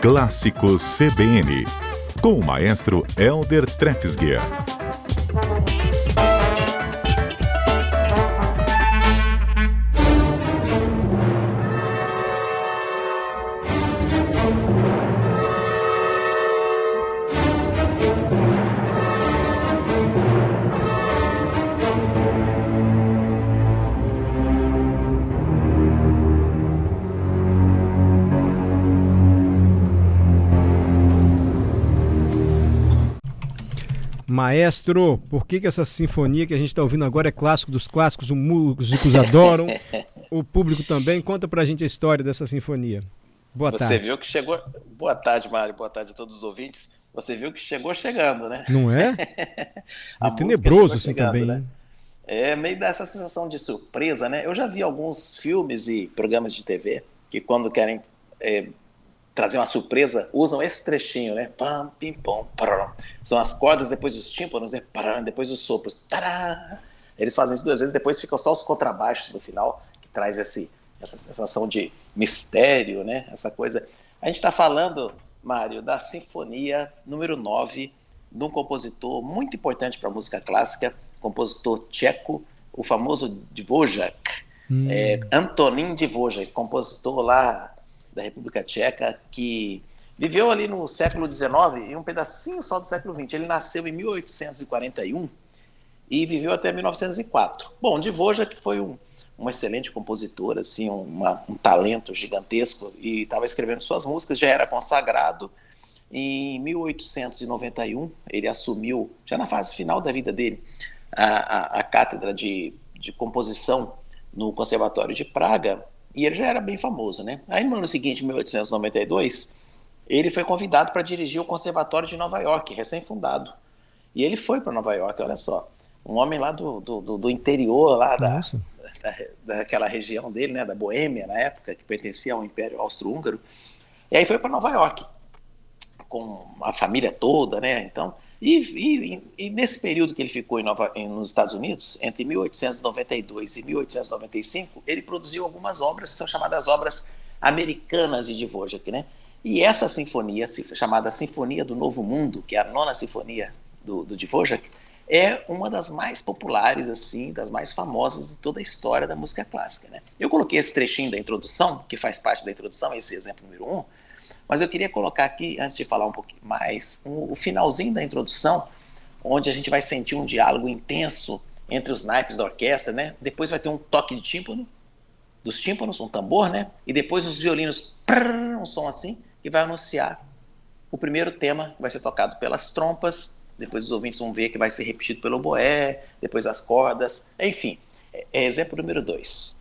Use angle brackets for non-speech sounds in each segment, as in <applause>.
Clássicos CBN, com o maestro Elder Trefsguier. Maestro, por que, que essa sinfonia que a gente está ouvindo agora é clássico dos clássicos, os músicos adoram, <laughs> o público também? Conta pra gente a história dessa sinfonia. Boa Você tarde. Você viu que chegou. Boa tarde, Mário. Boa tarde a todos os ouvintes. Você viu que chegou chegando, né? Não é? <laughs> é tenebroso assim chegando, também, né? É meio dessa sensação de surpresa, né? Eu já vi alguns filmes e programas de TV que quando querem é, trazer uma surpresa, usam esse trechinho, né? Pam, pim, pom, param. São as cordas depois dos tímpanos, né? Param, depois os sopros. Tará. Eles fazem isso duas vezes, depois ficam só os contrabaixos no final, que traz esse, essa sensação de mistério, né? Essa coisa. A gente está falando, Mário, da Sinfonia número 9, de um compositor muito importante para a música clássica, compositor tcheco, o famoso Dvořák, hum. é, Antonín Dvořák, compositor lá da República Tcheca, que viveu ali no século XIX e um pedacinho só do século XX. Ele nasceu em 1841 e viveu até 1904. Bom, Dvořák foi um, um excelente compositor, assim, uma, um talento gigantesco e estava escrevendo suas músicas, já era consagrado. Em 1891, ele assumiu, já na fase final da vida dele, a, a, a cátedra de, de composição no Conservatório de Praga e ele já era bem famoso, né? Aí no ano seguinte, 1892, ele foi convidado para dirigir o Conservatório de Nova York, recém-fundado. E ele foi para Nova York, olha só. Um homem lá do, do, do interior, lá da, da, daquela região dele, né, da Boêmia, na época, que pertencia ao Império Austro-Húngaro. E aí foi para Nova York, com a família toda, né? Então, e, e, e, nesse período que ele ficou em Nova, em, nos Estados Unidos, entre 1892 e 1895, ele produziu algumas obras que são chamadas obras americanas de Dvorak, né? E essa sinfonia, chamada Sinfonia do Novo Mundo, que é a nona sinfonia do, do é uma das mais populares, assim, das mais famosas de toda a história da música clássica, né? Eu coloquei esse trechinho da introdução, que faz parte da introdução, esse exemplo número um, mas eu queria colocar aqui, antes de falar um pouquinho mais, um, o finalzinho da introdução, onde a gente vai sentir um diálogo intenso entre os naipes da orquestra, né? Depois vai ter um toque de tímpano, dos tímpanos, um tambor, né? E depois os violinos, prrr, um som assim, que vai anunciar o primeiro tema, que vai ser tocado pelas trompas, depois os ouvintes vão ver que vai ser repetido pelo boé, depois as cordas, enfim. É, é exemplo número dois.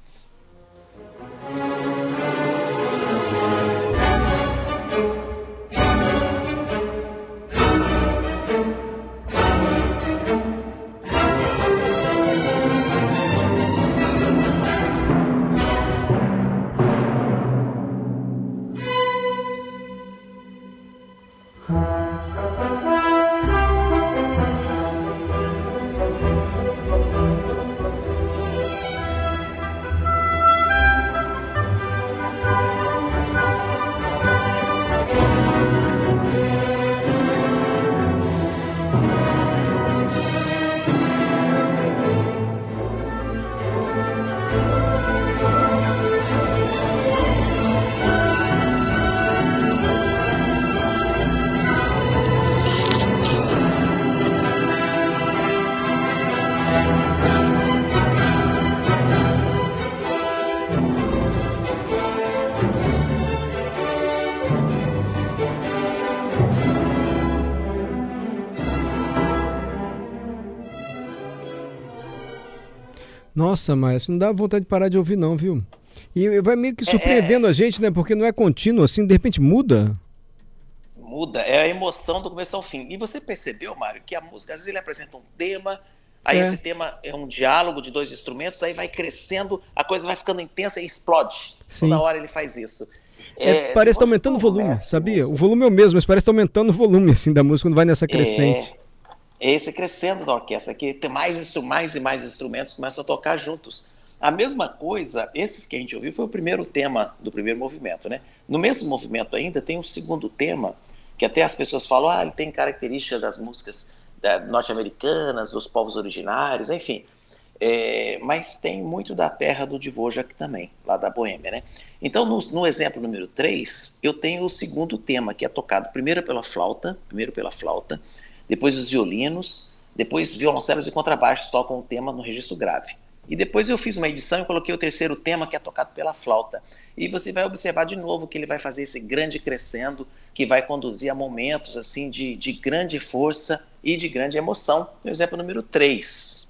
Bye. Nossa, mas não dá vontade de parar de ouvir, não, viu? E vai meio que surpreendendo é... a gente, né? Porque não é contínuo, assim, de repente muda. Muda, é a emoção do começo ao fim. E você percebeu, Mário, que a música, às vezes ele apresenta um tema, aí é. esse tema é um diálogo de dois instrumentos, aí vai crescendo, a coisa vai ficando intensa e explode. Sim. Toda hora ele faz isso. É, é, parece estar tá aumentando o volume, sabia? O volume é o mesmo, mas parece estar tá aumentando o volume assim, da música quando vai nessa crescente. É esse crescendo da orquestra, que tem mais, mais e mais instrumentos começam a tocar juntos. A mesma coisa, esse que a gente ouviu foi o primeiro tema do primeiro movimento, né? No mesmo movimento ainda tem um segundo tema, que até as pessoas falam, ah, ele tem características das músicas norte-americanas, dos povos originários, enfim. É, mas tem muito da terra do Dvorak também, lá da Boêmia, né? Então, no, no, exemplo número 3, eu tenho o segundo tema, que é tocado primeiro pela flauta, primeiro pela flauta, depois os violinos, depois violoncelos e contrabaixos tocam o tema no registro grave. E depois eu fiz uma edição e coloquei o terceiro tema, que é tocado pela flauta. E você vai observar de novo que ele vai fazer esse grande crescendo, que vai conduzir a momentos assim de, de grande força e de grande emoção. No exemplo número 3.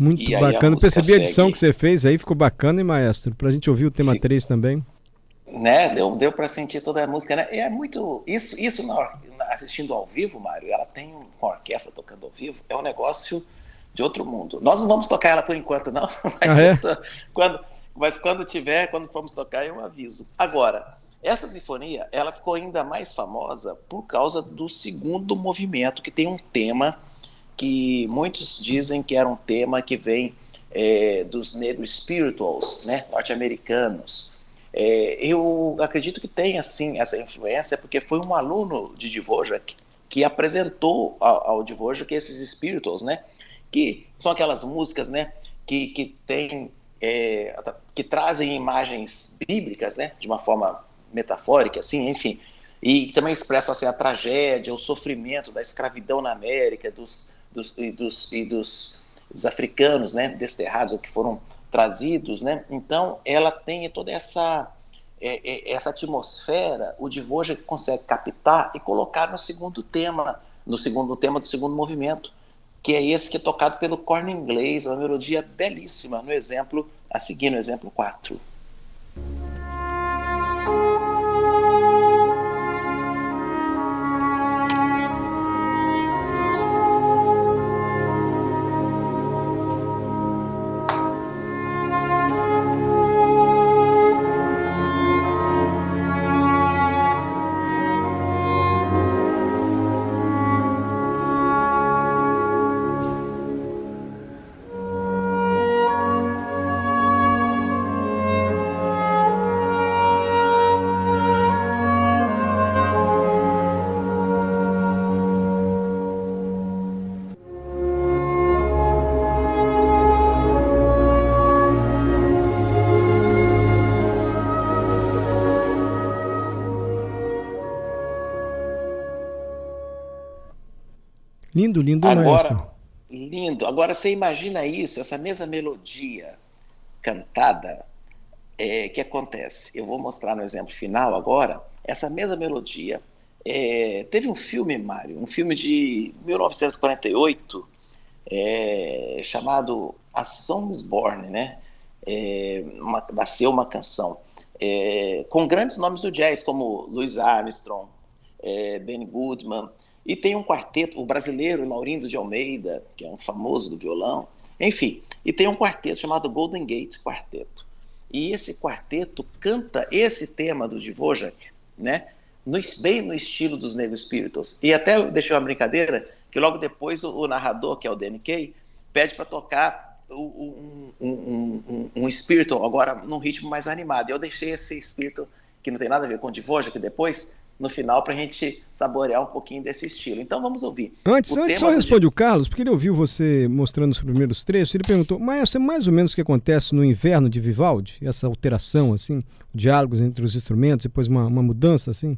Muito e bacana. Percebi a edição que você fez aí, ficou bacana, hein, maestro? Pra gente ouvir o tema Fico... 3 também. Né, deu, deu para sentir toda a música, né? É muito. Isso, isso na, assistindo ao vivo, Mário, ela tem uma orquestra tocando ao vivo, é um negócio de outro mundo. Nós não vamos tocar ela por enquanto, não. <laughs> Mas, ah, é? quando, mas quando tiver, quando formos tocar, eu aviso. Agora, essa sinfonia, ela ficou ainda mais famosa por causa do segundo movimento, que tem um tema que muitos dizem que era um tema que vem é, dos negros spirituals, né, norte-americanos. É, eu acredito que tem assim essa influência porque foi um aluno de Dvorak que apresentou ao, ao Dvorak esses spirituals, né, que são aquelas músicas, né, que que tem é, que trazem imagens bíblicas, né, de uma forma metafórica, assim, enfim, e também expressam assim a tragédia, o sofrimento da escravidão na América, dos dos, e, dos, e dos, dos africanos, né, desterrados, ou que foram trazidos, né? Então, ela tem toda essa é, é, essa atmosfera, o Dvorak consegue captar e colocar no segundo tema, no segundo tema do segundo movimento, que é esse que é tocado pelo corno inglês, uma melodia belíssima, no exemplo a seguir, no exemplo 4. Lindo, lindo, Agora, maestro. lindo. Agora você imagina isso, essa mesma melodia cantada, é, que acontece? Eu vou mostrar no exemplo final agora. Essa mesma melodia é, teve um filme, Mário, um filme de 1948 é, chamado A Songs Born, né? É, uma, nasceu uma canção é, com grandes nomes do jazz como Louis Armstrong, é, Benny Goodman, e tem um quarteto, o brasileiro Laurindo de Almeida, que é um famoso do violão, enfim. E tem um quarteto chamado Golden Gate Quarteto. E esse quarteto canta esse tema do Dvorak, né? no, bem no estilo dos Negro Spirituals. E até deixei uma brincadeira que logo depois o, o narrador, que é o DNK, pede para tocar um, um, um, um, agora num ritmo mais animado. Eu deixei esse spiritual que não tem nada a ver com Divoja, que depois no final para a gente saborear um pouquinho desse estilo. Então vamos ouvir. Antes, o antes só responde o Carlos, porque ele ouviu você mostrando os primeiros trechos, ele perguntou, mas é mais ou menos o que acontece no inverno de Vivaldi? Essa alteração, assim, diálogos entre os instrumentos, depois uma, uma mudança, assim?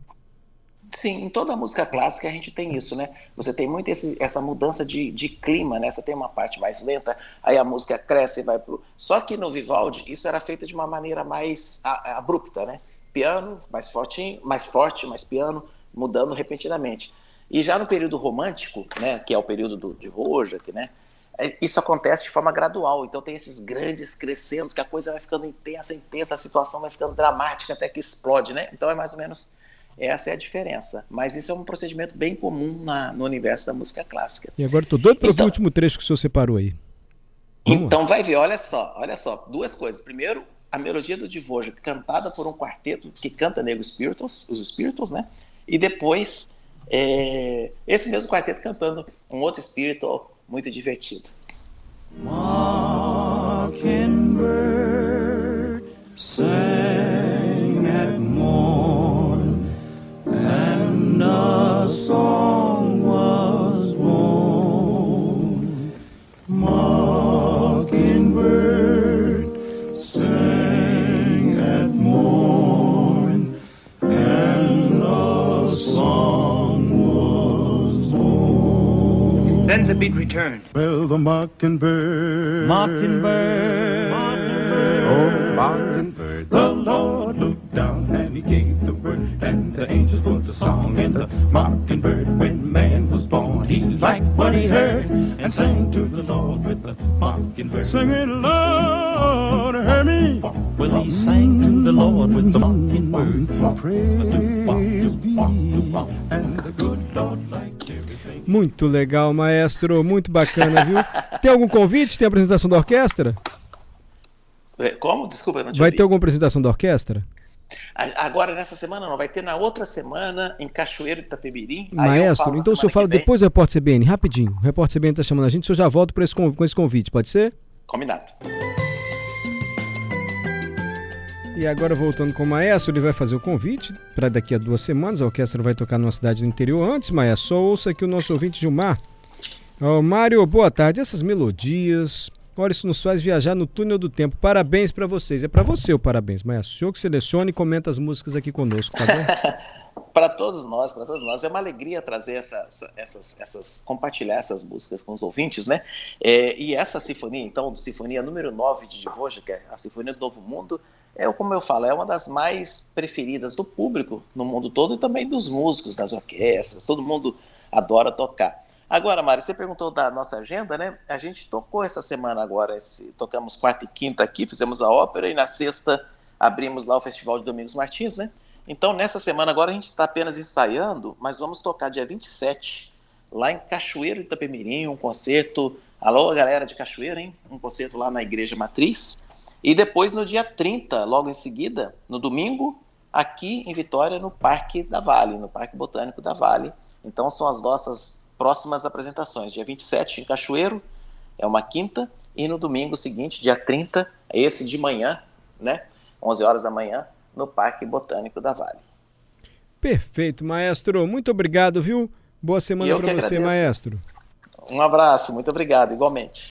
Sim, em toda a música clássica a gente tem isso, né? Você tem muito esse, essa mudança de, de clima, né? Você tem uma parte mais lenta, aí a música cresce e vai pro. Só que no Vivaldi isso era feito de uma maneira mais abrupta, né? Piano, mais fortinho, mais forte, mais piano, mudando repentinamente. E já no período romântico, né, que é o período do, de Dvorak, né, é, isso acontece de forma gradual. Então tem esses grandes crescendo, que a coisa vai ficando intensa, intensa, a situação vai ficando dramática até que explode, né? Então é mais ou menos essa é a diferença. Mas isso é um procedimento bem comum na, no universo da música clássica. E agora estou doido para então, o último trecho que o senhor separou aí. Vamos então lá. vai ver, olha só, olha só, duas coisas. Primeiro, a melodia do Dvorak cantada por um quarteto que canta Negro Spirituals, os Spirituals, né? E depois é, esse mesmo quarteto cantando um outro spiritual muito divertido. Mockingbird. Mockingbird. Muito legal, maestro. Muito bacana, viu? Tem algum convite? Tem apresentação da orquestra? É, como? Desculpa, não te Vai ouvi. ter alguma apresentação da orquestra? Agora, nessa semana, não. Vai ter na outra semana, em Cachoeiro de Itapemirim. Maestro, então o senhor fala depois do Repórter CBN, rapidinho. O Repórter CBN está chamando a gente, o senhor já volta esse, com esse convite, pode ser? Combinado. E agora voltando com o Maestro, ele vai fazer o convite para daqui a duas semanas. A orquestra vai tocar numa cidade do interior. Antes, Maestro, só ouça aqui o nosso ouvinte Gilmar. Oh, Mário, boa tarde. Essas melodias, olha, isso nos faz viajar no túnel do tempo. Parabéns para vocês. É para você o parabéns, Maestro. O senhor que selecione e comenta as músicas aqui conosco, tá bom? <laughs> para todos nós, para todos nós, é uma alegria trazer essa, essa, essas, essas, compartilhar essas músicas com os ouvintes, né? É, e essa sinfonia, então, sinfonia número 9 de Dvorak, é a Sinfonia do Novo Mundo, é como eu falo, é uma das mais preferidas do público no mundo todo e também dos músicos, das orquestras, todo mundo adora tocar. Agora, Mari, você perguntou da nossa agenda, né? A gente tocou essa semana agora, esse, tocamos quarta e quinta aqui, fizemos a ópera e na sexta abrimos lá o Festival de Domingos Martins, né? Então, nessa semana agora a gente está apenas ensaiando, mas vamos tocar dia 27, lá em Cachoeiro de Itapemirim, um concerto. Alô, galera de Cachoeiro, hein? Um concerto lá na Igreja Matriz. E depois, no dia 30, logo em seguida, no domingo, aqui em Vitória, no Parque da Vale, no Parque Botânico da Vale. Então, são as nossas próximas apresentações. Dia 27 em Cachoeiro, é uma quinta, e no domingo seguinte, dia 30, esse de manhã, né? 11 horas da manhã, no Parque Botânico da Vale. Perfeito, maestro. Muito obrigado, viu? Boa semana para você, maestro. Um abraço, muito obrigado, igualmente.